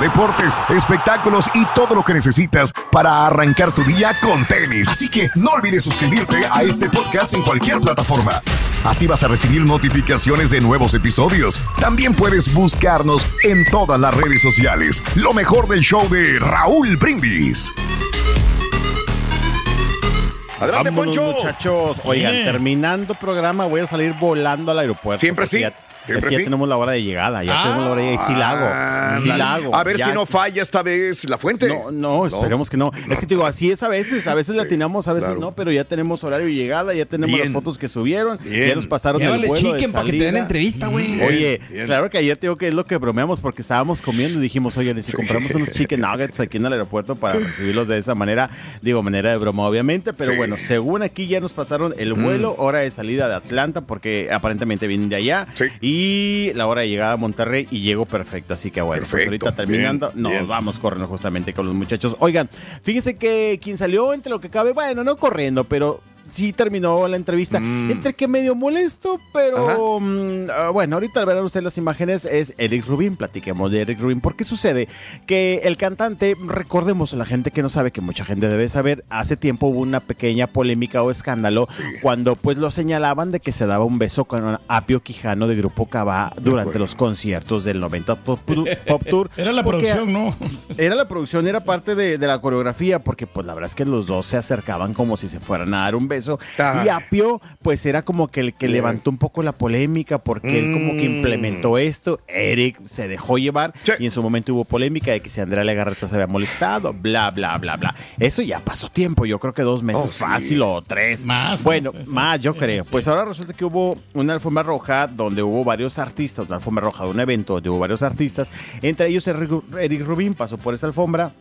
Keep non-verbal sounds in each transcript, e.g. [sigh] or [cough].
deportes, espectáculos y todo lo que necesitas para arrancar tu día con tenis. Así que no olvides suscribirte a este podcast en cualquier plataforma. Así vas a recibir notificaciones de nuevos episodios. También puedes buscarnos en todas las redes sociales. Lo mejor del show de Raúl Brindis. Adelante, Vámonos, Poncho. muchachos. Oigan, terminando programa, voy a salir volando al aeropuerto. ¿Siempre sí? ya- ¿Siempre es que sí? ya tenemos la hora de llegada, ya tenemos la hora de Sí la hago, sí la hago. A ver Ya- si no falla esta vez la fuente. No, no, esperemos que no. Es que te digo, así es a veces, a veces la atinamos, a veces claro. no, pero ya tenemos horario de llegada, ya tenemos Bien. las fotos que subieron, Bien. ya nos pasaron el Llévales vuelo de chicken para que te den salida. entrevista, güey. Oye, bien. claro que ayer te digo que es lo que bromeamos porque estábamos comiendo y dijimos, oye, si compramos unos chicken nuggets aquí en el aeropuerto para recibirlos de esa manera, digo, manera de broma obviamente, pero Sí. bueno, según aquí ya nos pasaron el vuelo, hora de salida de Atlanta porque aparentemente vienen de allá Sí. y la hora de llegada a Monterrey y llego perfecto, así que bueno, pues ahorita terminando, bien, nos bien. vamos corriendo justamente con los muchachos. Oigan, fíjense que quien salió entre lo que cabe, bueno, no corriendo, pero sí terminó la entrevista. Entre que medio molesto, pero mm, ah, bueno, ahorita verán ustedes las imágenes, es Eric Rubin. Platiquemos de Eric Rubin. ¿Por qué sucede? Que el cantante, recordemos a la gente que no sabe, que mucha gente debe saber, hace tiempo hubo una pequeña polémica o escándalo cuando pues lo señalaban de que se daba un beso con Apio Quijano de Grupo Cava durante los conciertos del 90 Pop, [laughs] Pop Tour. Era la producción, ¿no? era la producción, era parte de, de la coreografía, porque pues la verdad es que los dos se acercaban como si se fueran a dar un beso. Ah. Y Apio, pues era como que el que levantó un poco la polémica, porque él como que Mm. implementó esto. Eric se dejó llevar Sí. y en su momento hubo polémica de que si Andrea Legarreta se había molestado, bla, bla, bla, bla. Eso ya pasó tiempo, yo creo que dos meses Oh, sí. fácil o tres. Más, Bueno, más, yo sí, creo. Pues ahora resulta que hubo una alfombra roja donde hubo varios artistas, una alfombra roja de un evento donde hubo varios artistas, entre ellos Eric Eric Rubin pasó por esta alfombra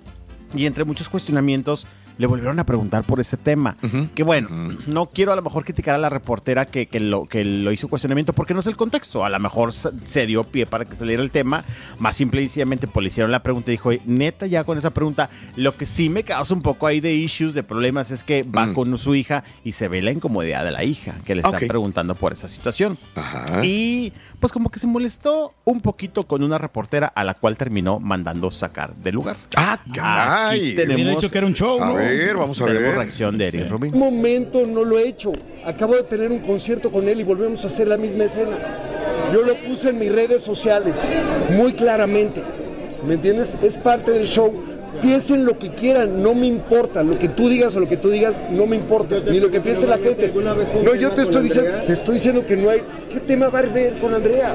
y entre muchos cuestionamientos le volvieron a preguntar por ese tema. Que bueno, no quiero a lo mejor criticar a la reportera que, que lo, que lo hizo cuestionamiento porque no es el contexto. A lo mejor se- dio pie para que saliera el tema. Más simple y sencillamente pues, le hicieron la pregunta y dijo, "Oye, neta, ya con esa pregunta, lo que sí me causa un poco ahí de issues, de problemas, es que va con su hija y se ve la incomodidad de la hija, que le están preguntando por esa situación. Ajá. Y pues como que se molestó un poquito con una reportera a la cual terminó mandando sacar del lugar. Ah, caray. Aquí tenemos- dicho que era un show, A ¿no? ver, vamos a Tenemos ver. reacción de Eric Rubin. Un momento no lo he hecho. Acabo de tener un concierto con él y volvemos a hacer la misma escena. Yo lo puse en mis redes sociales muy claramente. ¿Me entiendes? Es parte del show. Piensen lo que quieran, no me importa. Lo que tú digas o lo que tú digas, no me importa. Ni lo que piense la gente. No, yo te estoy diciendo, te estoy diciendo que no hay. ¿Qué tema va a haber con Andrea?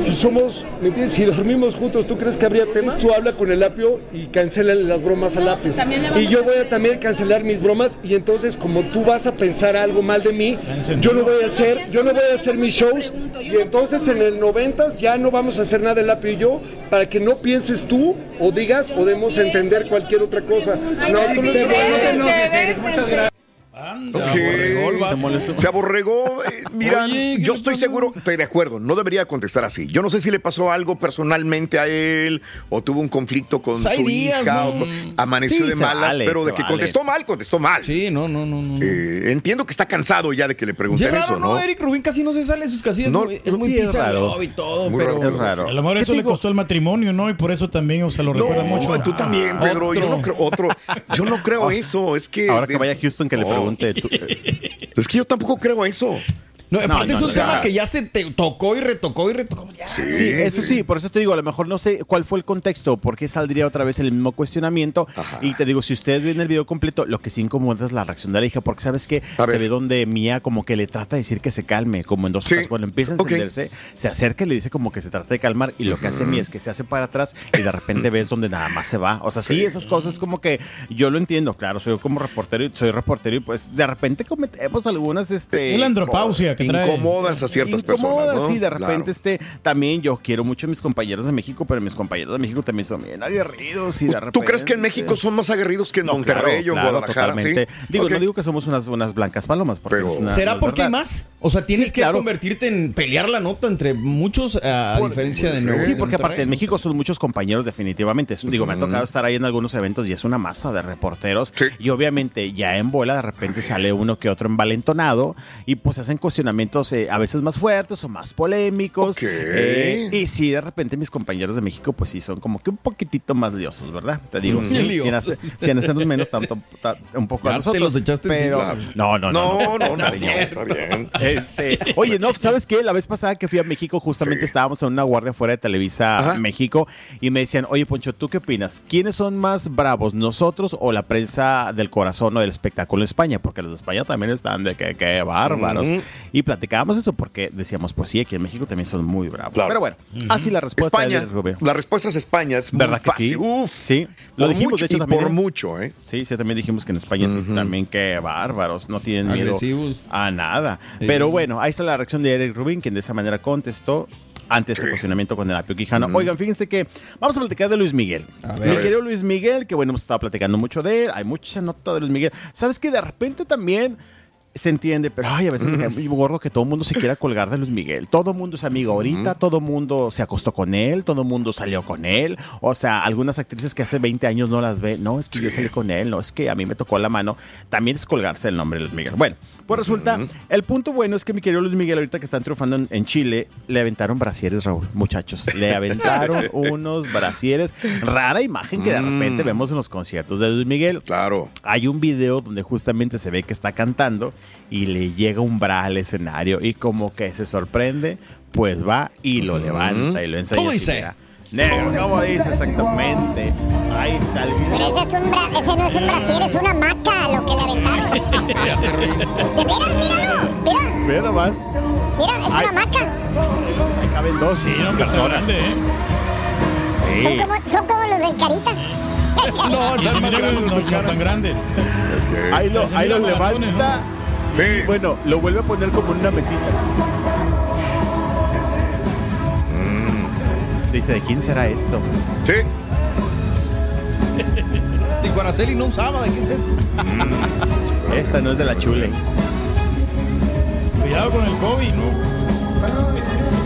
Si somos, ¿me entiendes? Si dormimos juntos, ¿tú crees que habría temas? Tú habla con el apio y cancela las bromas al apio. Y yo voy a también cancelar mis bromas y entonces como tú vas a pensar algo mal de mí, yo no voy a hacer, yo no voy a hacer mis shows y entonces en el 90 ya no vamos a hacer nada el apio y yo para que no pienses tú o digas o demos a entender cualquier otra cosa. No, tú no. Aborregó el vato. Se molestó. Se aborregó. eh, mira, Oye, ¿qué yo estoy pasó? seguro, estoy de acuerdo, no debería contestar así. Yo no sé si le pasó algo personalmente a él o tuvo un conflicto con Pues hay su días, hija ¿no? o amaneció Sí, de se malas, vale, pero se de que vale. contestó mal, contestó mal. Sí, no, no, no, no. Eh, entiendo que está cansado ya de que le pregunten es raro, eso, ¿no? ¿no? Eric Rubin casi no se sale de sus casillas. No, muy- es muy sí, es raro. y todo, Muy pero... raro. Es raro. A lo mejor ¿Qué eso le costó el matrimonio, ¿no? Y por eso también o sea, lo recuerda mucho. No, tú también, Pedro. Yo otro. no creo otro. Yo no creo [laughs] eso. Es que Ahora que vaya a Houston que le No. Pregunte. tú- Es que yo tampoco creo eso. No, aparte no, es un no, tema no. que ya se te tocó y retocó y retocó. Ya. Sí, eso sí, por eso te digo, a lo mejor no sé cuál fue el contexto, por qué saldría otra vez el mismo cuestionamiento. Y te digo, si ustedes ven el video completo, lo que sí incomoda es la reacción de la hija, porque sabes que se ve donde Mía como que le trata de decir que se calme, como en dos Sí. Cuando empieza a encenderse, se acerca y le dice como que se trata de calmar, y lo que hace Mía es que se hace para atrás y de repente [laughs] ves donde nada más se va. O sea, sí, esas cosas como que yo lo entiendo, claro, soy como reportero y soy reportero y pues de repente cometemos algunas este Es la andropausia que trae. Incomodas a ciertas personas. ¿no? sí, de Claro. repente este también yo quiero mucho a mis compañeros de México, pero mis compañeros de México también son bien aguerridos y de repente ¿Tú crees que en México son más aguerridos que en No, Monterrey claro, o en claro, Guadalajara? totalmente. Sí. Digo, Ok. no digo que somos unas, unas blancas palomas, porque Pero- es una- ¿Será no porque hay más? O sea, tienes Sí, que claro. convertirte en pelear la nota entre muchos, a, a Por- diferencia de sí. Nuevo Sí, porque aparte en México son muchos compañeros definitivamente. Digo, me ha tocado estar ahí en algunos eventos y es una masa de reporteros. Y obviamente ya en bola de repente sale uno que otro envalentonado y pues hacen cuestionamientos eh, a veces más fuertes o más polémicos. Eh, y sí, de repente mis compañeros de México pues sí son como que un poquitito más liosos, ¿verdad? Te digo, sí, Liosos. sin, hacer- sin hacernos menos tanto, ta- un poco a te nosotros. los echaste pero, no, no, no. No, no, [laughs] está bien. Este, oye, no, ¿sabes qué? La vez pasada que fui a México, justamente Sí. estábamos en una guardia fuera de Televisa Ajá. México y me decían, oye, Poncho, ¿tú qué opinas? ¿Quiénes son más bravos, nosotros o la prensa del corazón o del espectáculo en España? Porque los de España también están de que, que bárbaros. Y platicábamos eso porque decíamos, pues sí, aquí en México también son muy bravos. Claro. Pero bueno, así la respuesta España. de Rubio. La respuesta es España. Es muy ¿Verdad que sí? Uf. Sí, lo dijimos, mucho, de hecho, y también. por mucho, ¿eh? Sí, sí, también dijimos que en España sí, también que bárbaros, no tienen miedo Agresivos. a nada. Sí. Pero bueno, ahí está la reacción de Eric Rubin, quien de esa manera contestó ante este cuestionamiento con el Apio Quijano. Oigan, fíjense que vamos a platicar de Luis Miguel. A Mi querido Luis Miguel, que bueno, hemos estado platicando mucho de él, hay mucha nota de Luis Miguel. ¿Sabes que de repente también se entiende, pero ay, a veces me muy gordo que todo el mundo se quiera colgar de Luis Miguel. Todo el mundo es amigo ahorita, todo el mundo se acostó con él, todo el mundo salió con él. O sea, algunas actrices que hace 20 años no las ve, no, es que yo salí con él, no, es que a mí me tocó la mano. También es colgarse el nombre de Luis Miguel. Bueno, pues resulta, el punto bueno es que mi querido Luis Miguel, ahorita que están triunfando en, en Chile, le aventaron brasieres, Raúl, muchachos. Le [laughs] aventaron unos brasieres. Rara imagen que de repente vemos en los conciertos de Luis Miguel. Claro. Hay un video donde justamente se ve que está cantando y le llega un bra al escenario y como que se sorprende, pues va y lo levanta y lo enseña. ¿Cómo dice? Negro, ¿cómo dice exactamente? Ahí está el Pero video. ese, es un bra- ese no es un brasier, es una maca lo que le aventaron. [laughs] mira, míralo, mira, Mira nomás, mira, es Ay. una maca. ahí caben dos Sí, personas. grande, ¿eh? Son Sí. como, son como los del Carita. [laughs] No, Y están más mira, grandes no, no cara. tan grandes. Ahí lo, ahí lo Mira, maratones, levanta Sí. y bueno, lo vuelve a poner como en una mesita. Dice, ¿de quién será esto? Sí. [laughs] Dijo Araceli no usaba, ¿de qué es esto? Esta no es de la chule. Cuidado con el COVID, ¿no?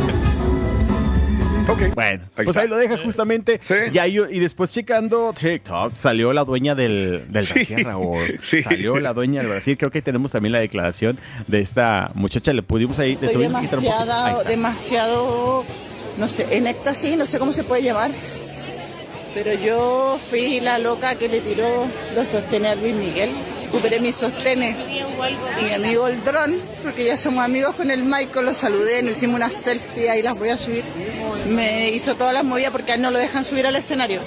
[laughs] Ok. Bueno, Ahí pues está. ahí lo deja justamente. Sí. Y, ahí- y después checando TikTok, salió la dueña del, del Sí. brasier, Raúl. [laughs] Sí. Salió la dueña del Brasil. Creo que ahí tenemos también la declaración de esta muchacha. Le pudimos ahí. Estoy demasiado, demasiado, no sé, en éxtasis, no sé cómo se puede llamar. Pero yo fui la loca que le tiró los sostenes a Luis Miguel. Recuperé mis sostenes. Mi amigo el dron, porque ya somos amigos con el Michael, lo saludé, nos hicimos una selfie, ahí las voy a subir. Me hizo todas las movidas porque a él no lo dejan subir al escenario.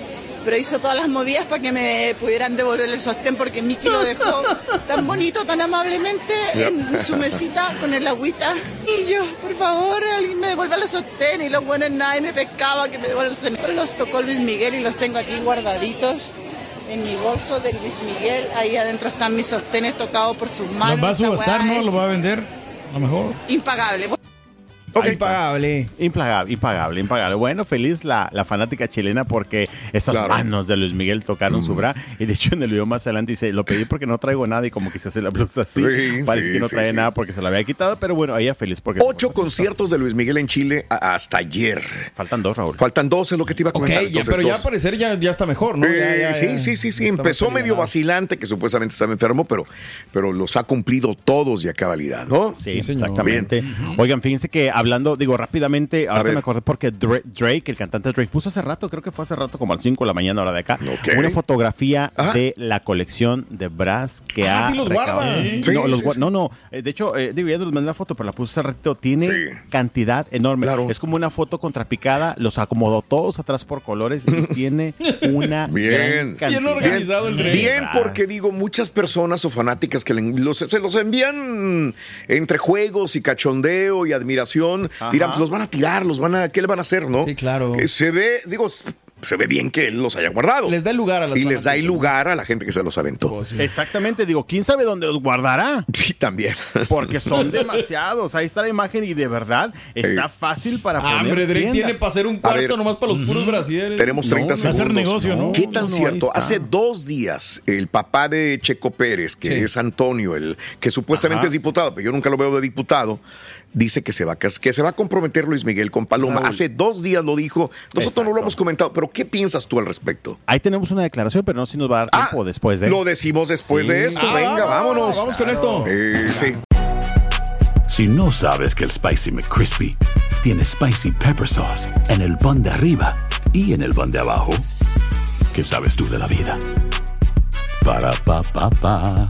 Pero hizo todas las movidas para que me pudieran devolver el sostén porque Mickey lo dejó tan bonito, tan amablemente en su mesita con el agüita. Y yo, por favor, alguien me devuelva los sostén. Y los buenos nadie me pescaba que me devuelva los sostén. Los tocó Luis Miguel y los tengo aquí guardaditos en mi bolso de Luis Miguel. Ahí adentro están mis sostenes tocados por sus manos. Los va a subastar, ¿no? Lo va a vender. A lo mejor. Impagable. Ahí está. Impagable. Impagable, impagable. Bueno, feliz la, la fanática chilena porque esas Claro. manos de Luis Miguel tocaron su bra. Y de hecho en el video más adelante dice, lo pedí porque no traigo nada y como que se hace la blusa así. Sí, Parece sí, que no trae sí. nada porque se lo había quitado, pero bueno, ella feliz porque... Ocho conciertos de Luis Miguel en Chile hasta ayer. Faltan dos, Raúl. Faltan dos, es lo que te iba a comentar. entonces, pero ya al parecer ya, ya está mejor, ¿no? Eh, Ya, ya, sí, ya. sí, sí, sí. Empezó medio vacilante, que supuestamente estaba enfermo, pero, pero los ha cumplido todos y a cabalidad, ¿no? Sí, exactamente. Oigan, fíjense que hablando, digo rápidamente, ahora me acordé porque Dra- Drake, el cantante Drake, puso hace rato, creo que fue hace rato, como a las 5 de la mañana, hora de acá, una fotografía Ajá. de la colección de Brass que Ah, ha. sí los guarda. Sí, no, sí, no, no. eh, De hecho, eh, digo, ya no les mandé la foto, pero la puse hace ratito. Tiene Sí. cantidad enorme. Claro. Es como una foto contrapicada, los acomodó todos atrás por colores y [laughs] tiene una Bien. gran cantidad. Bien organizado el Drake. Bien, porque digo, muchas personas o fanáticas que le- los- se los envían entre juegos y cachondeo y admiración, Ajá. dirán, pues los van a tirar, los van a, ¿qué le van a hacer, no? Sí, claro. Que se ve, digo, se ve bien que él los haya guardado. Les da el lugar a las y les da el lugar a la gente que se los aventó. Exactamente, digo, ¿quién sabe dónde los guardará? Sí, también. Porque son [laughs] demasiados. Ahí está la imagen y de verdad está Eh. fácil para Ah, poner hombre, Drake tienda. tiene para hacer un cuarto ver. nomás para los puros brasieres. Tenemos 30 no, hacer segundos. negocio, ¿no? ¿Qué tan no, cierto? Hace dos días, el papá de Checo Pérez, que Sí. es Antonio, el que supuestamente Ajá. es diputado, pero yo nunca lo veo de diputado, dice que se va que se va a comprometer Luis Miguel con Paloma. Raúl. Hace dos días lo dijo. Nosotros no lo hemos comentado, pero ¿qué piensas tú al respecto? Ahí tenemos una declaración, pero no sé si nos va a dar tiempo después de. Lo decimos después Sí. de esto. Ah, Venga, vámonos. Vamos con esto. Eh, sí. Si no sabes que el Spicy McCrispy tiene Spicy Pepper Sauce en el pan de arriba y en el pan de abajo, ¿qué sabes tú de la vida? Para, pa, pa, pa.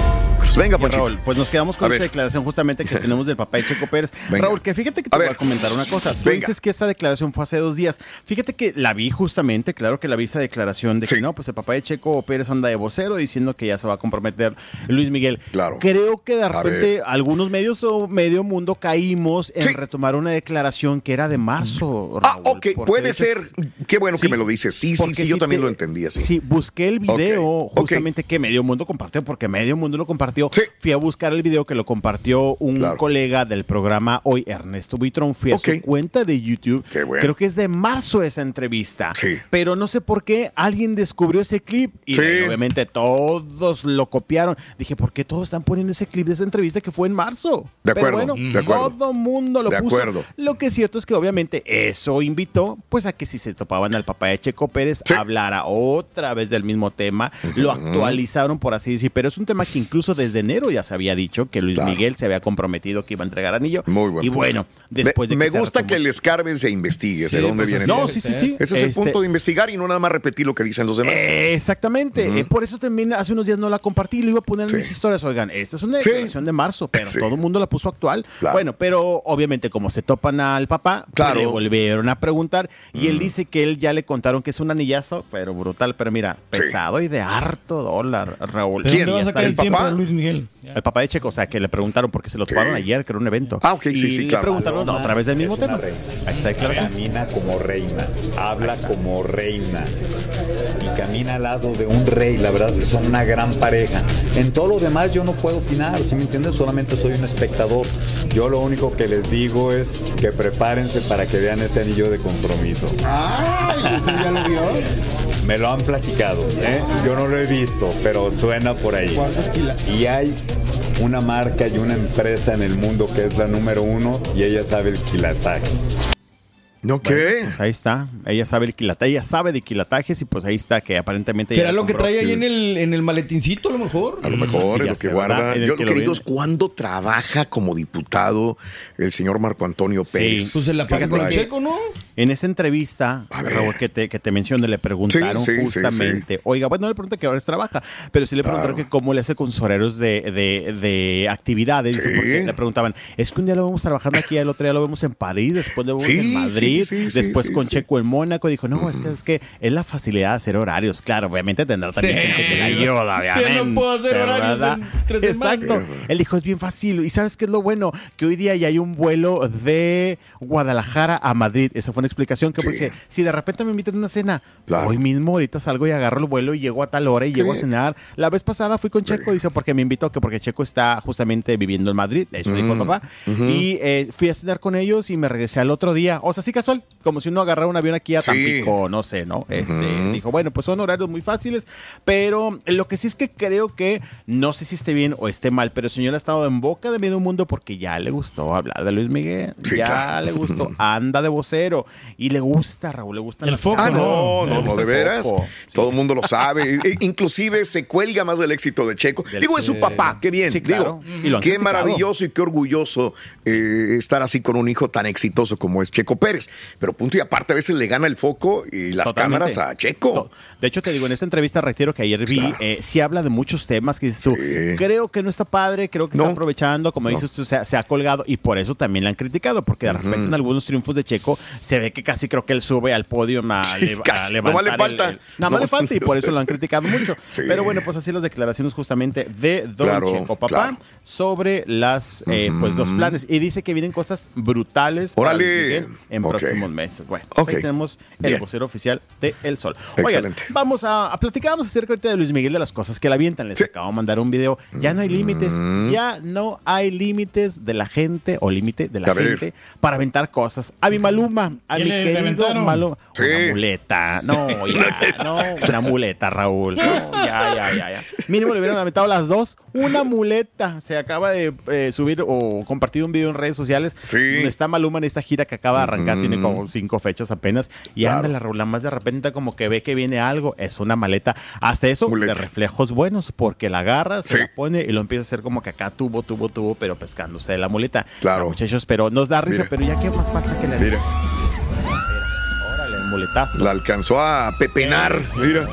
Pues venga, Ponchito. Raúl, pues nos quedamos A con ver. esta declaración justamente que [laughs] tenemos del papá de Checo Pérez. Venga. Raúl, que fíjate que te A voy ver. a comentar una cosa. Tú Venga. dices que esta declaración fue hace dos días. Fíjate que la vi justamente, claro que la vi esa declaración de Sí. que no, pues el papá de Checo Pérez anda de vocero diciendo que ya se va a comprometer Luis Miguel. Claro. Creo que de A repente ver. algunos medios o medio mundo caímos en Sí. retomar una declaración que era de marzo. Ah, ok, puede dices- ser. Qué bueno Sí, que me lo dices. Sí, sí, sí, yo si también te- lo entendí así. Sí, busqué el video justamente que Medio Mundo compartió, porque Medio Mundo lo compartió. Sí. Fui a buscar el video que lo compartió un Claro. colega del programa Hoy, Ernesto Buitrón. Fui a Ok. su cuenta de YouTube. Qué bueno. Creo que es de marzo esa entrevista. Sí. Pero no sé por qué alguien descubrió ese clip y Sí. obviamente todos lo copiaron. Dije, ¿por qué todos están poniendo ese clip de esa entrevista que fue en marzo? De Pero acuerdo, bueno, de acuerdo. todo mundo lo De puso. acuerdo. Lo que es cierto es que obviamente eso invitó pues a que si se topaban al papá de Checo Pérez hablara otra vez del mismo tema. Lo actualizaron por así decir, pero es un tema que incluso desde enero ya se había dicho que Luis Claro. Miguel se había comprometido que iba a entregar anillo. Muy buen Y bueno, después me, de me se gusta retomó- que el escarben se investigue de dónde pues viene. No, sí, sí, sí. Ese es el Este, punto de investigar y no nada más repetir lo que dicen los demás. Eh, exactamente. Eh, por eso también hace unos días no la compartí y lo iba a poner en Sí. mis historias. Oigan, esta es una Sí. declaración de marzo, pero Sí. todo el mundo la puso actual. Claro. Bueno, pero obviamente como se topan al papá, pues, Claro. le volvieron a preguntar y él dice que él ya le contaron que es un anillazo, pero brutal, pero mira, Sí. pesado y de harto dólar, Raúl. ¿De ¿Quién? dónde va el ¿El tiempo papá? de Luis Miguel? El papá de Checo, o sea, que le preguntaron porque se lo Sí. toparon ayer, que era un evento. Ah, ok, sí, y sí, le claro. preguntaron no, otra vez del mismo tema. reina. Ahí está declaración. Camina como reina, habla como reina y camina al lado de un rey, la verdad, son una gran pareja. En todo lo demás yo no puedo opinar, ¿sí me entiendes? Solamente soy un espectador. Yo lo único que les digo es que prepárense para que vean ese anillo de compromiso. ¿Ya lo vio? Me lo han platicado, ¿eh? yo no lo he visto, pero suena por ahí. Y hay una marca y una empresa en el mundo que es la número uno y ella sabe el quilataje. ¿No qué? Pues ahí está. Ella sabe el quilata- ella sabe de quilatajes y pues ahí está que aparentemente ella ¿Será lo que trae ahí en el, en el maletincito a lo mejor? A lo mejor Ya es lo que guarda. Yo que lo que digo es cuándo trabaja como diputado el señor Marco Antonio Pérez. Pues se la pasa con el checo, ¿no? En esa entrevista, Raúl, que te, que te mencioné, le preguntaron Sí, sí, sí, justamente, oiga, bueno, no le pregunté que ahora trabaja, pero sí le preguntaron que cómo le hace con sus horarios de, de, de actividades. Dice, porque le preguntaban, es que un día lo vemos trabajando aquí, el otro día lo vemos en París, después lo vemos en Madrid, después con. Checo en Mónaco. Dijo, no, es que, es que es la facilidad de hacer horarios. Claro, obviamente tendrá también Sí. gente que le ayuda, Sí, no obviamente. puedo hacer horarios ¿verdad? en tres Exacto. semanas. Él dijo, es bien fácil. ¿Y sabes qué es lo bueno? Que hoy día ya hay un vuelo de Guadalajara a Madrid. Esa fue una explicación que porque si de repente me invitan a una cena, hoy mismo ahorita salgo y agarro el vuelo y llego a tal hora y Qué llego a cenar. La vez pasada fui con Checo, dice, porque me invitó, que porque Checo está justamente viviendo en Madrid, eso dijo el Mm, papá. Y eh, fui a cenar con ellos y me regresé al otro día. O sea, así casual, como si uno agarrara un avión aquí a Sí. Tampico, no sé, ¿no? Este. Dijo, bueno, pues son horarios muy fáciles, pero lo que sí es que creo que, no sé si esté bien o esté mal, pero el señor ha estado en boca de medio mundo porque ya le gustó hablar de Luis Miguel, Sí, ya claro. le gustó, [laughs] anda de vocero y le gusta, Raúl, le gusta El foco, Ah, no, no, no, de veras. foco. Todo el mundo lo sabe. E- Inclusive se cuelga más del éxito de Checo. Digo, es su papá, qué bien. Sí, claro. Digo, Y lo han qué maravilloso y qué orgulloso eh, estar así con un hijo tan exitoso como es Checo Pérez. Pero punto y aparte, a veces le gana el foco y las Totalmente. cámaras a Checo. De hecho, te digo, en esta entrevista, reitero que ayer vi, eh, sí habla de muchos temas que dices tú, creo que no está padre, creo que está aprovechando, como No. dices tú, se, ha- se ha colgado y por eso también la han criticado, porque de repente en algunos triunfos de Checo se ve que casi creo que él sube al podio a, Sí, a levantar Nomás le falta. el- nada más No, le falta y por eso lo han criticado [laughs] mucho. Sí. Pero bueno, pues así las declaraciones justamente de Don Claro, Checo, papá, claro. sobre las, eh, pues, los planes. Y dice que vienen cosas brutales para Órale. Miguel en próximos meses. Bueno, pues Ok. ahí tenemos el vocero oficial de El Sol. Oigan, Excelente. vamos a, a platicarnos acerca ahorita de Luis Miguel, de las cosas que le avientan. Les acabo de mandar un video. Ya no hay límites, Mm. ya no hay límites de la gente o límite de la gente para aventar cosas. A mi Maluma, a ¿Qué mi querido? Maluma. Sí. Una muleta, no, ya, [laughs] no, una muleta, Raúl. No, ya, ya, ya, ya. Mínimo le hubieran aventado las dos. Una muleta. Se acaba de eh, subir o compartir un video en redes sociales donde está Maluma en esta gira que acaba de arrancar, tiene como cinco fechas apenas. Y Claro. anda la Raúl, más de repente como que ve que viene algo, es una maleta. Hasta eso, de reflejos buenos, porque la agarra, se Sí. la pone y lo empieza a hacer como que acá tubo, tubo, tubo, pero pescándose de la muleta. Claro. Ah, muchachos, pero nos da risa, Mira. pero ya qué más falta que le Mira. Muletazo. La alcanzó a pepenar. Mira.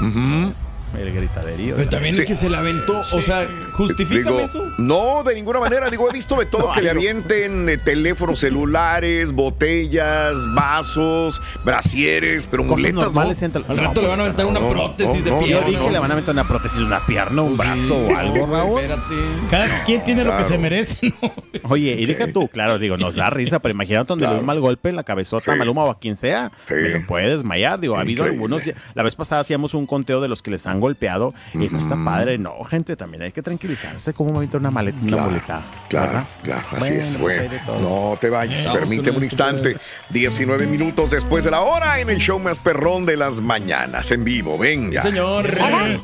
Ujú. El gritaderío. Pero también Sí. es que se la aventó. O sea, justifícame Digo, eso. No, de ninguna manera. Digo, he visto de todo No, [laughs] que le avienten eh, teléfonos celulares, botellas, vasos, brasieres, pero Cosas muletas. normales ¿no? entran- Al rato le van a aventar una prótesis de pierna. Yo dije, le van a meter una prótesis de una pierna, un Pues brazo o algo, Raúl. Espérate. Cada quien tiene lo que Claro. se merece, ¿no? Oye, y deja tú, claro, digo, nos da risa, pero imagínate donde le da un mal golpe en la cabezota a Sí. Maluma o a quien sea, Sí. me lo puede desmayar. Digo, ha habido algunos, la vez pasada hacíamos un conteo de los que les han golpeado y no está padre, no, gente, también hay que tranquilizarse, ¿cómo una maleta, una Claro, muleta? Claro, ¿verdad? claro, así Bueno, es. pues Bueno, no te vayas, permíteme un instante. 19 minutos después de la hora en el show más perrón de las mañanas, en vivo. Venga. Señor.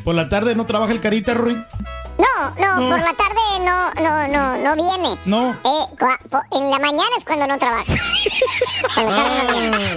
Por la tarde no trabaja el carita, Rui. No, no, por la tarde no, no, no, no viene. No. Eh, en la mañana es cuando no trabaja. [laughs] Por la tarde no viene.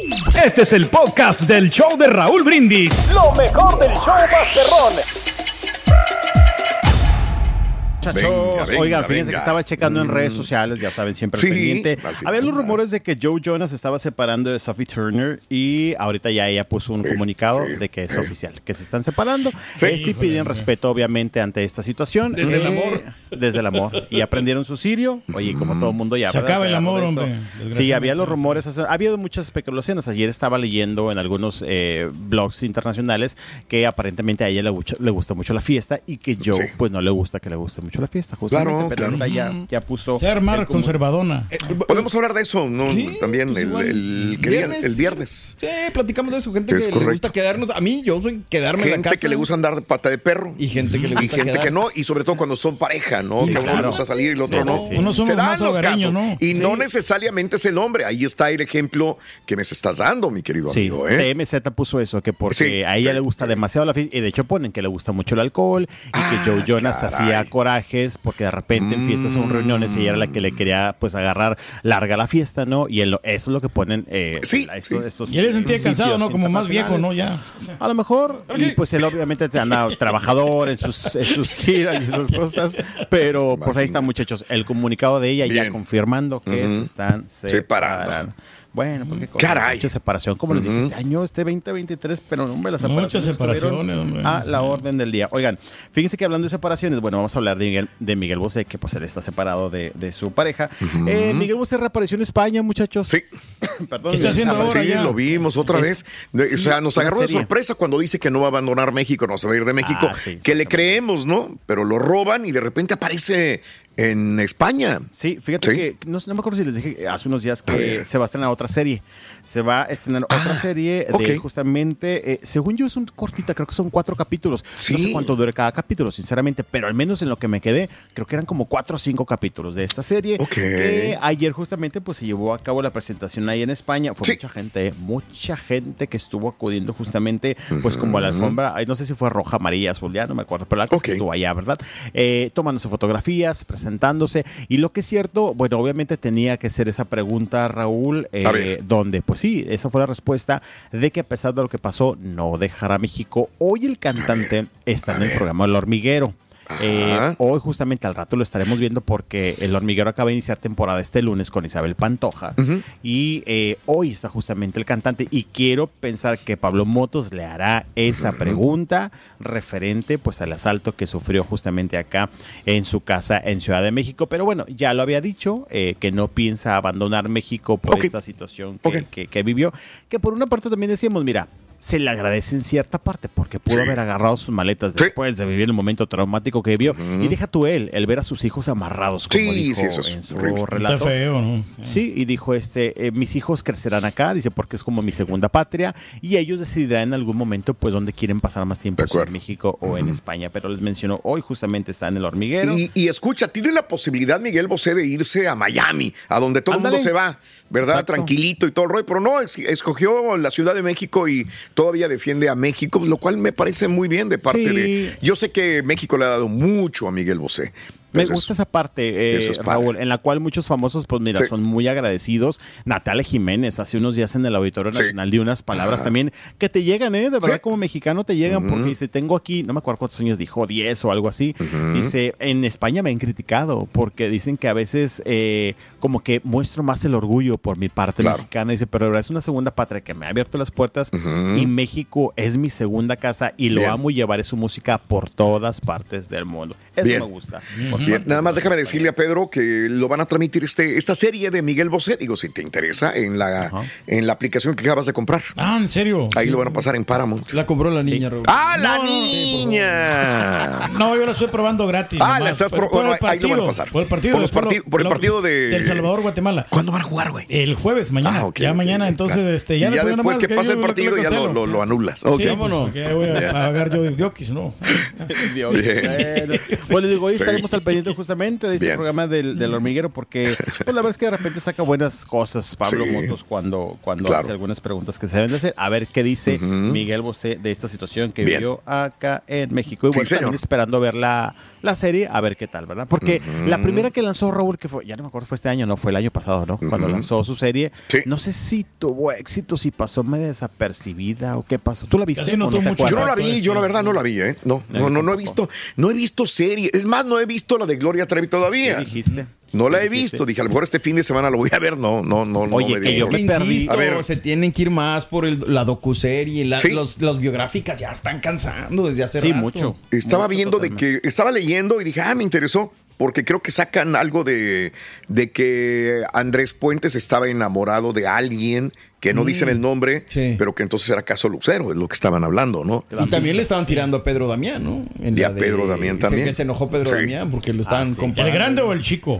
Este es el podcast del show de Raúl Brindis. Lo mejor del show Masterrón. Muchachos, Venga, venga, oigan, fíjense venga. que estaba checando en redes Mm. sociales, ya saben, siempre Sí, pendiente. al Había los rumores de que Joe Jonas estaba separando de Sophie Turner y ahorita ya ella puso un comunicado de que es oficial, que se están separando. Sí. Este y piden respeto, obviamente, ante esta situación. Desde el Eh, amor. Desde el amor. Y aprendieron su sirio. Oye, como todo mundo ya. Se ¿verdad? acaba el amor, hombre, Sí, había los rumores. Ha habido muchas especulaciones. Ayer estaba leyendo en algunos eh, blogs internacionales que aparentemente a ella le, gusta- le gusta mucho la fiesta y que Joe, pues no le gusta que le guste mucho la fiesta. Justamente, Claro, pero claro. ya, ya puso. Se armar conservadona. Podemos hablar de eso, ¿no? También pues el, igual. el, viernes. Sí, platicamos de eso. Gente Es que le gusta quedarnos. A mí, yo soy quedarme en la Gente casa. que le gusta andar de pata de perro. Y gente que le Y gusta gente que no, y sobre todo cuando son pareja, ¿no? Sí, que a uno le gusta salir y el otro Sí, no. sí, sí. Somos Se dan más los casos. ¿no? Y no Sí. necesariamente es el hombre. Ahí está el ejemplo que me estás dando, mi querido Sí, amigo. ¿eh? TMZ puso eso, que porque Sí, a ella le gusta demasiado la fiesta, y de hecho ponen que le gusta mucho el alcohol, y que Joe Jonas Ah, caray. hacía corajes, porque de repente en fiestas o en reuniones ella era la que le quería pues agarrar larga la fiesta, ¿no? Y él eso es lo que ponen eh, la- estos, estos Y él se sentía cansado, ¿no? Como más viejo, ¿no? Ya. A lo mejor, y pues él obviamente te anda trabajador en sus, en sus giras y esas cosas, pero pues ahí están muchachos, el comunicado de ella ya confirmando que Ujú. se están Separando. separando. Bueno, porque con Caray. mucha separación, como les dije, este año, este 2023, pero no, hombre, las Muchas separaciones separaciones, estuvieron hombre. a la orden del día. Oigan, fíjense que hablando de separaciones, bueno, vamos a hablar de Miguel, de Miguel Bosé, que pues él está separado de, de su pareja. Eh, Miguel Bosé reapareció en España, muchachos. Sí. [laughs] Perdón. ¿Qué está haciendo desapareció. ahora Sí, ya? lo vimos otra Es- vez. Sí, o sea, nos agarró de sorpresa cuando dice que no va a abandonar México, no se va a ir de México. Ah, sí, que le creemos, ¿no? Pero lo roban y de repente aparece en España. Sí, fíjate Sí. que no, no me acuerdo si les dije hace unos días que se va a estrenar otra serie. Se va a estrenar otra serie de justamente, eh, según yo es un cortita, creo que son cuatro capítulos. No sé cuánto dure cada capítulo, sinceramente, pero al menos en lo que me quedé, creo que eran como cuatro o cinco capítulos de esta serie. Ok. Que ayer justamente pues se llevó a cabo la presentación ahí en España. Fue mucha gente, mucha gente que estuvo acudiendo justamente pues como a la alfombra, no sé si fue roja, amarilla, azul, ya no me acuerdo, pero la cosa que estuvo allá, ¿verdad? Eh, tomándose fotografías, presentándose. Y lo que es cierto, bueno, obviamente tenía que ser esa pregunta, Raúl, eh, donde, pues sí, esa fue la respuesta de que a pesar de lo que pasó, no dejará México. Hoy el cantante está en el programa El Hormiguero. Eh, hoy justamente al rato lo estaremos viendo porque El Hormiguero acaba de iniciar temporada este lunes con Isabel Pantoja. Y eh, hoy está justamente el cantante y quiero pensar que Pablo Motos le hará esa pregunta referente pues al asalto que sufrió justamente acá en su casa en Ciudad de México, pero bueno, ya lo había dicho eh, que no piensa abandonar México por esta situación que, que- que vivió, que por una parte también decíamos, mira, se le agradece en cierta parte porque pudo Sí. haber agarrado sus maletas después de vivir el momento traumático que vivió. Y deja tú él, el ver a sus hijos amarrados, como Sí, dijo sí, eso es en su horrible. relato. Está feo, ¿no? Sí, y dijo este, eh, mis hijos crecerán acá, dice, porque es como mi segunda patria, y ellos decidirán en algún momento, pues, dónde quieren pasar más tiempo, si en México o en España. Pero les mencionó, hoy justamente está en el hormiguero. Y, y escucha, tiene la posibilidad Miguel Bosé de irse a Miami, a donde todo el mundo se va, ¿verdad? Exacto. Tranquilito y todo el rollo, pero no, es- escogió la Ciudad de México y todavía defiende a México, lo cual me parece muy bien de parte Sí. de... Yo sé que México le ha dado mucho a Miguel Bosé. Me Entonces, gusta esa parte, eh, es. Raúl, en la cual muchos famosos, pues mira, Sí. son muy agradecidos. Natalia Jiménez, hace unos días en el Auditorio Sí. Nacional, dio unas palabras Ajá. también que te llegan, ¿eh? De verdad, Sí. como mexicano te llegan, porque dice, tengo aquí, no me acuerdo cuántos años dijo, 10 o algo así. Dice, en España me han criticado, porque dicen que a veces eh, como que muestro más el orgullo por mi parte Claro. mexicana. Dice, pero es una segunda patria que me ha abierto las puertas y México es mi segunda casa y lo Bien. amo y llevaré su música por todas partes del mundo. Eso Bien. me gusta. Por Bien, nada más déjame decirle a Pedro que lo van a transmitir este, esta serie de Miguel Bosé, digo, si te interesa, en la, en la aplicación que acabas de comprar. Ah, ¿en serio? Ahí Sí. lo van a pasar en Paramount. La compró la niña, Raúl. ¡Ah, la No, niña! [laughs] No, yo la estoy probando gratis. Ah, nomás. la estás probando. el Ahí lo van a partido, pasar. Por el partido. Por los el partido de- Del Salvador, Guatemala. ¿Cuándo van a jugar, güey? El jueves, mañana. Ah, ok, ya mañana, entonces, claro. este, Y ya, ya después después nomás que pase el partido, ya lo- anulas. Sí, Ok. Vámonos. porque voy a pagar yo de diokis, ¿no? [laughs] Bueno, pues digo, hoy estaremos al pendiente [laughs] justamente de este Bien. programa del, del hormiguero porque pues, la verdad es que de repente saca buenas cosas Pablo Sí. Motos cuando, cuando Claro. hace algunas preguntas que se deben de hacer. A ver qué dice Miguel Bosé de esta situación que Bien. vivió acá en México. Y Sí, bueno, también señor. esperando ver la, la serie, a ver qué tal, ¿verdad? Porque la primera que lanzó Raúl, que fue, ya no me acuerdo, fue este año, no, fue el año pasado, ¿no? Cuando lanzó su serie, Sí. no sé si tuvo éxito, si pasó medio desapercibida o qué pasó. ¿Tú la viste? No Yo no la vi, yo la verdad no la vi, ¿eh? No, no, no, no he visto, no he visto serie. Es más, no he visto la de Gloria Trevi todavía. ¿Qué dijiste? No la ¿Qué he visto. Dije, a lo mejor este fin de semana lo voy a ver. No, no, no. no Oye, me que yo me perdí. Insisto, A ver. se tienen que ir más por el- la docuserie. La, Sí. los, los biográficas ya están cansando desde hace Sí, rato. mucho. Estaba Mucho viendo de que, estaba leyendo y dije, ah, me interesó, porque creo que sacan algo de, de que Andrés Puentes estaba enamorado de alguien que no Mm. dicen el nombre, Sí. pero que entonces era caso Lucero, es lo que estaban hablando, ¿no? Y también le estaban tirando a Pedro Damián, ¿no? En Y a Pedro Damián también. Que se enojó Pedro Sí. Damián porque lo estaban sí. comparando. ¿El grande o el chico?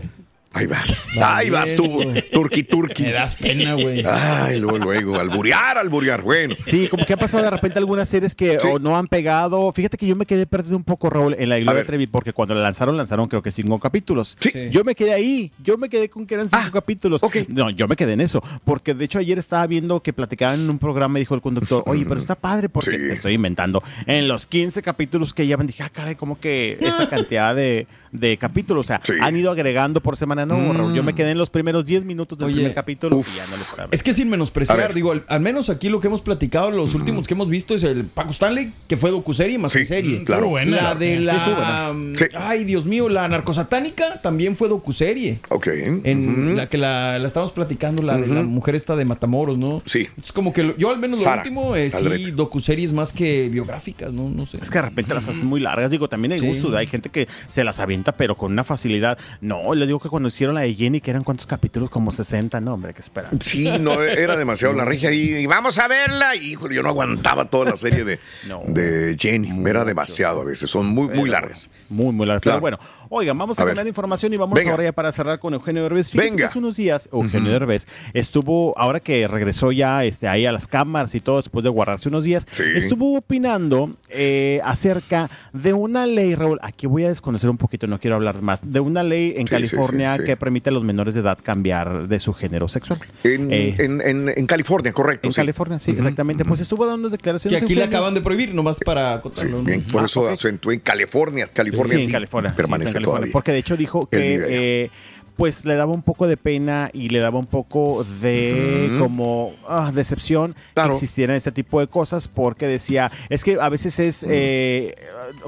Ahí vas. Ahí vas tú, turqui turqui. Me das pena, güey. Ay, luego, luego, alburear, alburear. Bueno, Sí, como que han pasado de repente algunas series que Sí. o no han pegado. Fíjate que yo me quedé perdido un poco, Raúl, en la Gloria ver. Trevi, porque cuando la lanzaron, lanzaron creo que cinco capítulos. Sí. Sí. Yo me quedé ahí, yo me quedé con que eran cinco Ah, capítulos. ok. No, yo me quedé en eso, porque de hecho ayer estaba viendo que platicaban en un programa y dijo el conductor, [laughs] oye, pero está padre porque Sí. te estoy inventando. En los 15 capítulos que llevan, dije, ah, caray, como que esa [laughs] cantidad de, de capítulos, o sea, Sí. han ido agregando por semana. No, Raúl, yo me quedé en los primeros 10 minutos del Oye, primer capítulo uf. y ya no lo. Es que sin menospreciar, digo, al, al menos aquí lo que hemos platicado, los últimos que hemos visto es el Paco Stanley, que fue docuserie más Sí, que serie. claro. Estuvo buena. La de la. mm, Sí. Ay, Dios mío, la narcosatánica también fue docuserie. ok. En la que la, la estamos platicando, la de la mujer esta de Matamoros, ¿no? Sí. Es como que lo- yo al menos Sara, lo último, eh, sí, docuseries más que biográficas, ¿no? No sé. Es que de repente las hacen muy largas. Digo, también hay Sí. gusto. Hay gente que se las avienta, pero con una facilidad. No, les digo que cuando hicieron la de Jenny, que eran cuántos capítulos, como 60, no, hombre, que espera. Sí, no, era demasiado la regia. Y vamos a verla. Y, híjole, yo no aguantaba toda la serie de, No. de Jenny. Era demasiado a veces. Son muy, muy largas. Muy, muy largas. Claro. Pero bueno, oigan, vamos a, A ganar información y vamos Venga. ahora ya para cerrar con Eugenio Derbez. Fíjense Venga. que hace unos días, Eugenio Derbez estuvo, ahora que regresó ya este, ahí a las cámaras y todo, después de guardarse unos días, Sí. estuvo opinando eh, acerca de una ley, Raúl, aquí voy a desconocer un poquito, no quiero hablar más, de una ley en Sí, California sí, sí, sí. que permite a los menores de edad cambiar de su género sexual. En, Eh, en, en- en California, correcto. en sí. California, sí, exactamente. Pues estuvo dando unas Que declaraciones. aquí le acaban de prohibir, nomás para Sí, acotarlo. por Ah, eso ok. acentué en California. California Sí, sí, en California. permanece en California. Todavía. Porque de hecho dijo que eh, pues le daba un poco de pena y le daba un poco de como ah, decepción Claro. que existieran este tipo de cosas porque decía, es que a veces es eh,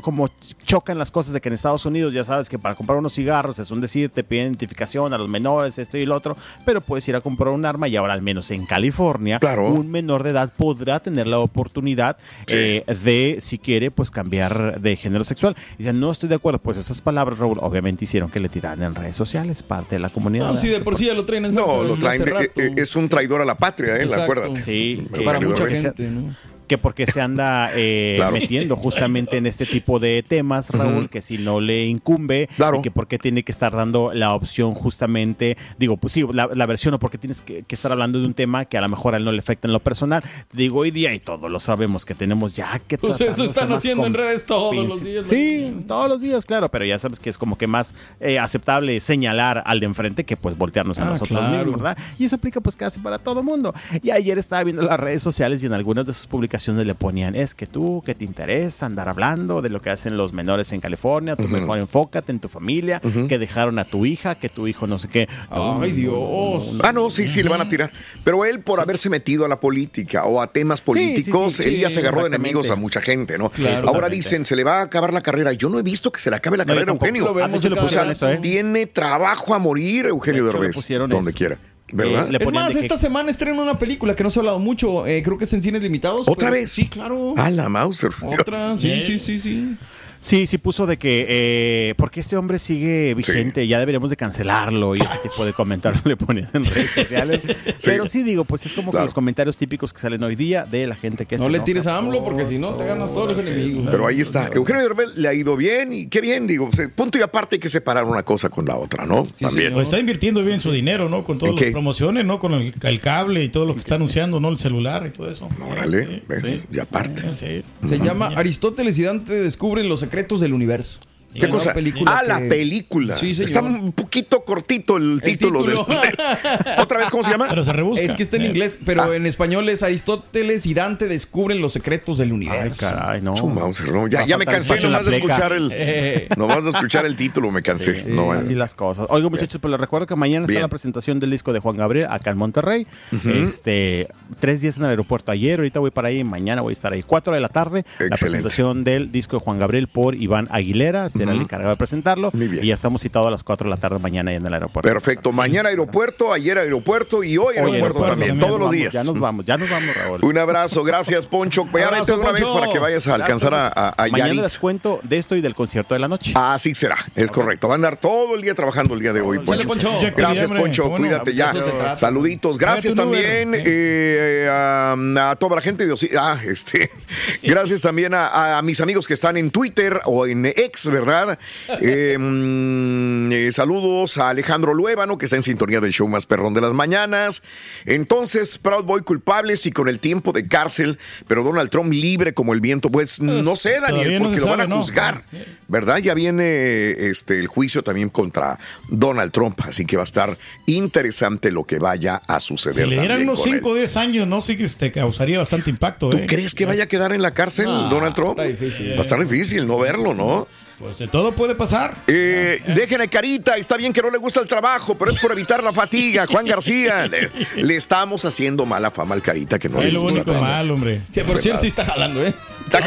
como chocan las cosas de que en Estados Unidos ya sabes que para comprar unos cigarros es un decir, te piden identificación a los menores, esto y lo otro, pero puedes ir a comprar un arma y ahora al menos en California Claro. un menor de edad podrá tener la oportunidad Sí. eh, de, si quiere, pues cambiar de género sexual. Y dicen, no estoy de acuerdo. Pues esas palabras, Raúl, obviamente hicieron que le tiraran en redes sociales, parte de la comunidad. Ah, sí, de por sí ya lo traen en salsa No, lo desde traen. hace eh, rato. es un traidor a la patria, ¿eh? Exacto. Acuérdate. Sí, Pero que- Para mucha gente, ¿no? Que porque se anda eh, Claro. metiendo justamente en este tipo de temas, Raúl, que si no le incumbe, Claro. y que porque tiene que estar dando la opción justamente, digo, pues sí, la, la versión o porque tienes que, que estar hablando de un tema que a lo mejor a él no le afecta en lo personal. Digo, hoy día y todos lo sabemos que tenemos ya que Pues eso están haciendo en redes todos los días. Sí, todos los días, claro, pero ya sabes que es como que más eh, aceptable señalar al de enfrente que pues voltearnos a Ah, nosotros claro. mismos, ¿verdad? Y eso aplica pues casi para todo mundo. Y ayer estaba viendo las redes sociales y en algunas de sus publicaciones le ponían, es que tú, que te interesa andar hablando de lo que hacen los menores en California, tú mejor enfócate en tu familia, que dejaron a tu hija, que tu hijo no sé qué. Ay, Dios. Ah, no, sí, sí, le van a tirar. Pero él, por haberse metido a la política o a temas políticos, sí, sí, él ya sí, se agarró de enemigos a mucha gente, ¿no? Claro. Ahora dicen, se le va a acabar la carrera. Yo no he visto que se le acabe la No, carrera. Eugenio. Lo vemos Ah, lo pusieron eso, ¿eh? Tiene trabajo a morir, Eugenio De Derbez. pusieron Donde eso. quiera. ¿Verdad? Eh, le Es más, que- esta semana estrena una película que no se ha hablado mucho. eh, creo que es en cines limitados. ¿Otra pero- vez? Sí, claro. Ah, la Mauser. Otra. Sí, sí, sí, sí. Sí, sí puso de que, eh, porque este hombre sigue vigente, ya deberíamos de cancelarlo y ese tipo de comentarios le ponían en redes [laughs] sociales. Pero sí digo, pues es como que Claro. los comentarios típicos que salen hoy día de la gente que No se le tires a AMLO porque si no te ganas todos los enemigos. Pero ahí está. Eugenio Derbez le ha ido bien y qué bien, digo. Punto y aparte hay que separar una cosa con la otra, ¿no? También. Pues está invirtiendo bien su dinero, ¿no? Con todas ¿En las qué? promociones, ¿no? Con el, el cable y todo lo que está anunciando, ¿no? El celular y todo eso. Órale, ¿ves? Y aparte. Sí. Se llama Aristóteles y Dante descubren los secretos del universo. ¿Qué La cosa? película ah, que- la película. Sí, señor. Está un poquito cortito el, título. título. del- [laughs] ¿Otra vez cómo se llama? Pero se rebusca. Es que está en inglés, pero en español es Aristóteles y Dante descubren los secretos del Ay, universo. caray, no. Chu, Mauser, no, Ya, ya me cansé la nomás de escuchar el. Eh. [laughs] Nomás de escuchar el título me cansé. no, eh. Así las cosas. Oiga, muchachos, pues les recuerdo que mañana Bien. está la presentación del disco de Juan Gabriel acá en Monterrey. Este, tres días en el aeropuerto ayer, ahorita voy para ahí, mañana voy a estar ahí. Cuatro de la tarde, la Excelente. presentación del disco de Juan Gabriel por Iván Aguilera. Se será el encargado de presentarlo. Y ya estamos citados a las 4 de la tarde mañana en el aeropuerto. Perfecto. Mañana aeropuerto, ayer aeropuerto y hoy aeropuerto, también. Todos los días. Ya nos vamos, ya nos vamos, Raúl. Un abrazo, gracias, Poncho. Ve a vete una vez para que vayas a alcanzar a, a, a Mañana les cuento de esto y del concierto de la noche. Así será, es correcto. Va a andar todo el día trabajando el día de hoy, Poncho. Poncho. Gracias, Poncho. Cuídate ya. Saluditos. Gracias también eh, a, a toda la gente de Ah, este. [laughs] Gracias también a, a mis amigos que están en Twitter o en X, ¿verdad? Eh, mm, eh, saludos a Alejandro Luébano, que está en sintonía del show más perrón de las mañanas. Entonces, Proud Boy culpables y con el tiempo de cárcel, pero Donald Trump libre como el viento. Pues no sé, Daniel, no porque lo van a ¿no? juzgar. ¿verdad? Ya viene este el juicio también contra Donald Trump, así que va a estar interesante lo que vaya a suceder. Si le dieran unos con él. 5 o 10 años, no sé que este, causaría bastante impacto. ¿Tú ¿eh? crees que vaya a quedar en la cárcel No, Donald Trump? está difícil. Va a estar difícil no verlo, ¿no? Pues de todo puede pasar. Eh, déjenle carita, está bien que no le gusta el trabajo, pero es por evitar la fatiga. Juan García, le, le estamos haciendo mala fama al carita que no Es le lo gusta único trabajar. mal, hombre. Que por cierto sí está jalando, ¿eh? Está,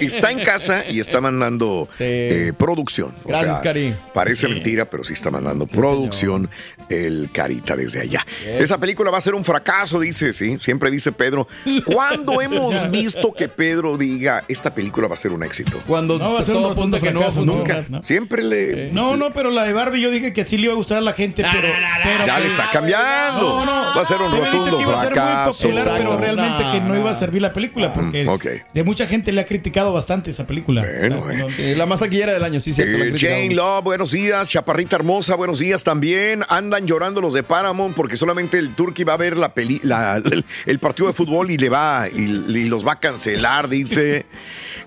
está en casa y está mandando eh, producción. O Gracias, Cari. Parece mentira, pero sí está mandando producción el Carita desde allá. Esa película va a ser un fracaso, dice, sí, siempre dice Pedro. ¿Cuándo [laughs] hemos visto que Pedro diga esta película va a ser un éxito? Cuando No, va a ser un todo apunta que no va a fracaso, funcionar. Nunca. Siempre le. No, no, pero la de Barbie yo dije que sí le iba a gustar a la gente, pero. pero- Ya le está cambiando. No, no. Va a ser un rotundo fracaso. popular, pero realmente que no iba a servir la película, porque de mucha gente le ha criticado bastante esa película. Bueno, Eh, la más taquillera del año, sí, cierto. la Eh. Jane Love, buenos días. Chaparrita hermosa, buenos días también. Andan llorando los de Paramount porque solamente el Turkey va a ver la peli, la- el, [laughs] el partido de fútbol y le va y, y los va a cancelar, dice. [laughs]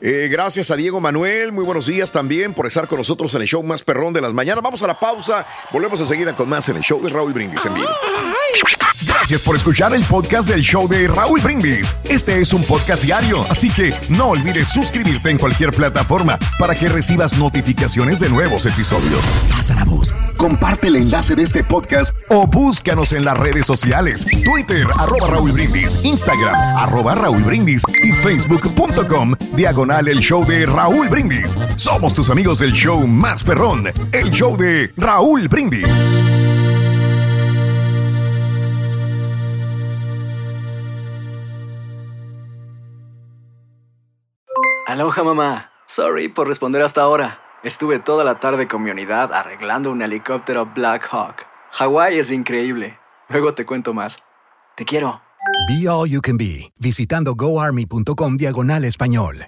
Eh, gracias a Diego Manuel, muy buenos días también por estar con nosotros en el show más perrón de las mañanas. Vamos a la pausa, volvemos enseguida con más en el show de Raúl Brindis en. Gracias por escuchar el podcast del show de Raúl Brindis. Este es un podcast diario, así que no olvides suscribirte en cualquier plataforma para que recibas notificaciones de nuevos episodios. Pasa la voz, comparte el enlace de este podcast o búscanos en las redes sociales. Twitter, arroba Raúl Brindis, Instagram, arroba Raúl Brindis y facebook.com, diagonal el show de Raúl Brindis. Somos tus amigos del show más perrón, el show de Raúl Brindis. Aloha mamá. Sorry por responder hasta ahora. Estuve toda la tarde con mi unidad arreglando un helicóptero Black Hawk. Hawái es increíble. Luego te cuento más. Te quiero. Be All You Can Be, visitando goarmy.com diagonal español.